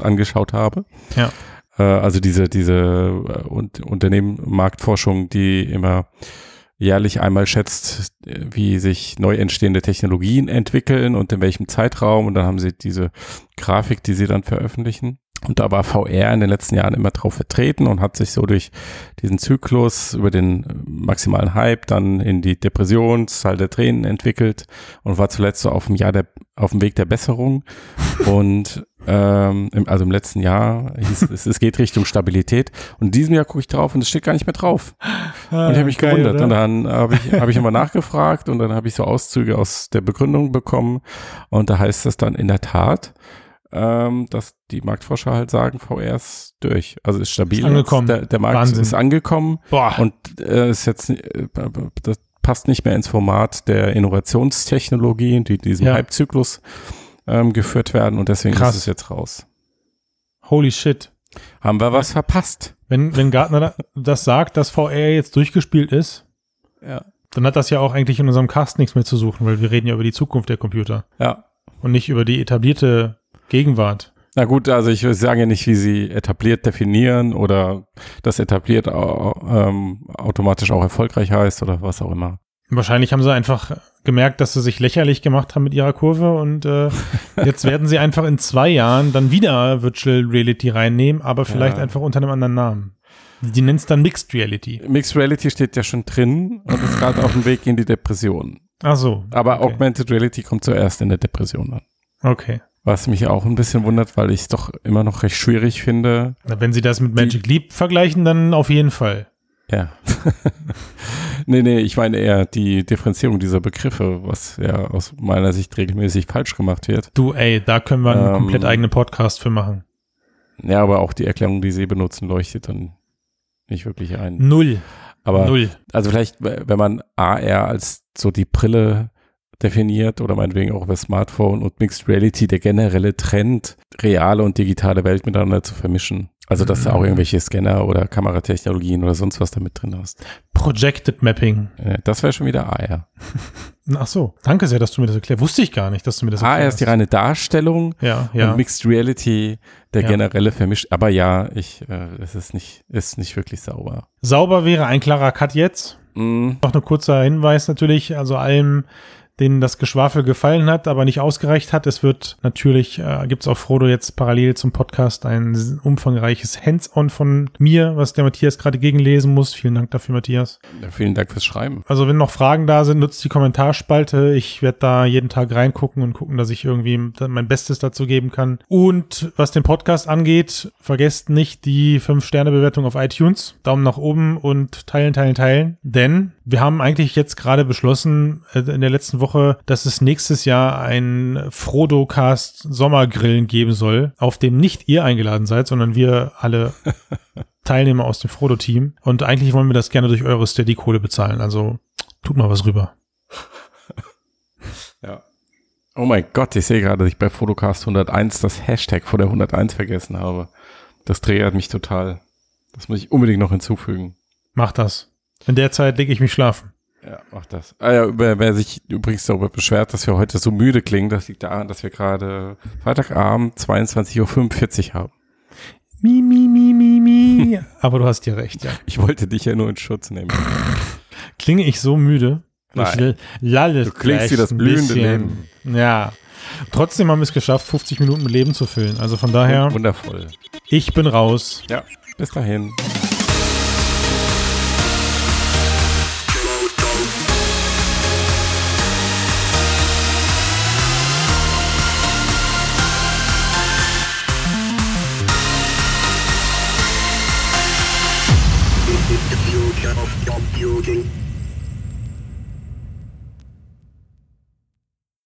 angeschaut habe. Ja. Äh, also diese, diese äh, Unternehmen, Marktforschung, die immer jährlich einmal schätzt, wie sich neu entstehende Technologien entwickeln und in welchem Zeitraum. Und dann haben sie diese Grafik, die sie dann veröffentlichen. Und da war VR in den letzten Jahren immer drauf vertreten und hat sich so durch diesen Zyklus über den maximalen Hype dann in die Depressionszahl der Tränen entwickelt und war zuletzt so auf dem Jahr der, auf dem Weg der Besserung. und ähm, im, also im letzten Jahr hieß es, es geht Richtung Stabilität. Und in diesem Jahr gucke ich drauf und es steht gar nicht mehr drauf. Ah, und ich habe mich geil, gewundert. Oder? Und dann habe ich, hab ich immer nachgefragt und dann habe ich so Auszüge aus der Begründung bekommen. Und da heißt es dann in der Tat, ähm, dass die Marktforscher halt sagen, VR ist durch. Also ist stabil. Ist angekommen. Der, der Markt Wahnsinn. ist angekommen. Boah. Und äh, ist jetzt äh, das passt nicht mehr ins Format der Innovationstechnologien, die diesen ja. Hype-Zyklus ähm, geführt werden und deswegen Krass. ist es jetzt raus. Holy shit. Haben wir was verpasst? Wenn, wenn Gartner das sagt, dass VR jetzt durchgespielt ist, ja. dann hat das ja auch eigentlich in unserem Cast nichts mehr zu suchen, weil wir reden ja über die Zukunft der Computer. Ja. Und nicht über die etablierte Gegenwart. Na gut, also ich sage ja nicht, wie sie etabliert definieren oder das etabliert ähm, automatisch auch erfolgreich heißt oder was auch immer. Wahrscheinlich haben sie einfach gemerkt, dass sie sich lächerlich gemacht haben mit ihrer Kurve und äh, jetzt werden sie einfach in zwei Jahren dann wieder Virtual Reality reinnehmen, aber vielleicht ja. einfach unter einem anderen Namen. Die nennen es dann Mixed Reality. Mixed Reality steht ja schon drin und ist gerade auf dem Weg in die Depression. Ach so. Aber okay. Augmented Reality kommt zuerst in der Depression an. Okay. Was mich auch ein bisschen wundert, weil ich es doch immer noch recht schwierig finde. Na, wenn Sie das mit Magic Leap vergleichen, dann auf jeden Fall. Ja. nee, nee, ich meine eher die Differenzierung dieser Begriffe, was ja aus meiner Sicht regelmäßig falsch gemacht wird. Du, ey, da können wir einen ähm, komplett eigenen Podcast für machen. Ja, aber auch die Erklärung, die Sie benutzen, leuchtet dann nicht wirklich ein. Null. Aber, Null. also vielleicht, wenn man AR als so die Brille definiert oder meinetwegen auch über Smartphone und Mixed Reality, der generelle Trend, reale und digitale Welt miteinander zu vermischen. Also, dass du auch mhm. irgendwelche Scanner oder Kameratechnologien oder sonst was damit drin hast. Projected Mapping. Das wäre schon wieder AR. Ach so, danke sehr, dass du mir das erklärst. Wusste ich gar nicht, dass du mir das erklärst. AR ist die reine Darstellung ja, ja. und Mixed Reality der ja. generelle vermischt. Aber ja, ich, äh, es ist nicht, ist nicht wirklich sauber. Sauber wäre ein klarer Cut jetzt. Mm. Noch ein kurzer Hinweis natürlich, also allem denen das Geschwafel gefallen hat, aber nicht ausgereicht hat. Es wird natürlich, äh, gibt es auf Frodo jetzt parallel zum Podcast ein umfangreiches Hands-on von mir, was der Matthias gerade gegenlesen muss. Vielen Dank dafür, Matthias. Ja, vielen Dank fürs Schreiben. Also wenn noch Fragen da sind, nutzt die Kommentarspalte. Ich werde da jeden Tag reingucken und gucken, dass ich irgendwie mein Bestes dazu geben kann. Und was den Podcast angeht, vergesst nicht die 5-Sterne-Bewertung auf iTunes. Daumen nach oben und teilen, teilen, teilen. Denn wir haben eigentlich jetzt gerade beschlossen, äh, in der letzten Woche, dass es nächstes Jahr ein Frodo-Cast Sommergrillen geben soll, auf dem nicht ihr eingeladen seid, sondern wir alle Teilnehmer aus dem Frodo-Team. Und eigentlich wollen wir das gerne durch eure Steady-Kohle bezahlen. Also tut mal was rüber. ja. Oh mein Gott, ich sehe gerade, dass ich bei Fotocast 101 das Hashtag vor der 101 vergessen habe. Das triggert mich total. Das muss ich unbedingt noch hinzufügen. Mach das. In der Zeit lege ich mich schlafen. Ja, mach das. Ah ja, wer, wer sich übrigens darüber beschwert, dass wir heute so müde klingen, das liegt daran, dass wir gerade Freitagabend 22.45 Uhr haben. Mi, mi, mi, mi, mi. Aber du hast ja recht, ja. Ich wollte dich ja nur in Schutz nehmen. Klinge ich so müde? Nein. Ich lalle Du klingst wie das blühende Leben. Ja. Trotzdem haben wir es geschafft, 50 Minuten mit Leben zu füllen. Also von daher, Wundervoll. ich bin raus. Ja, bis dahin.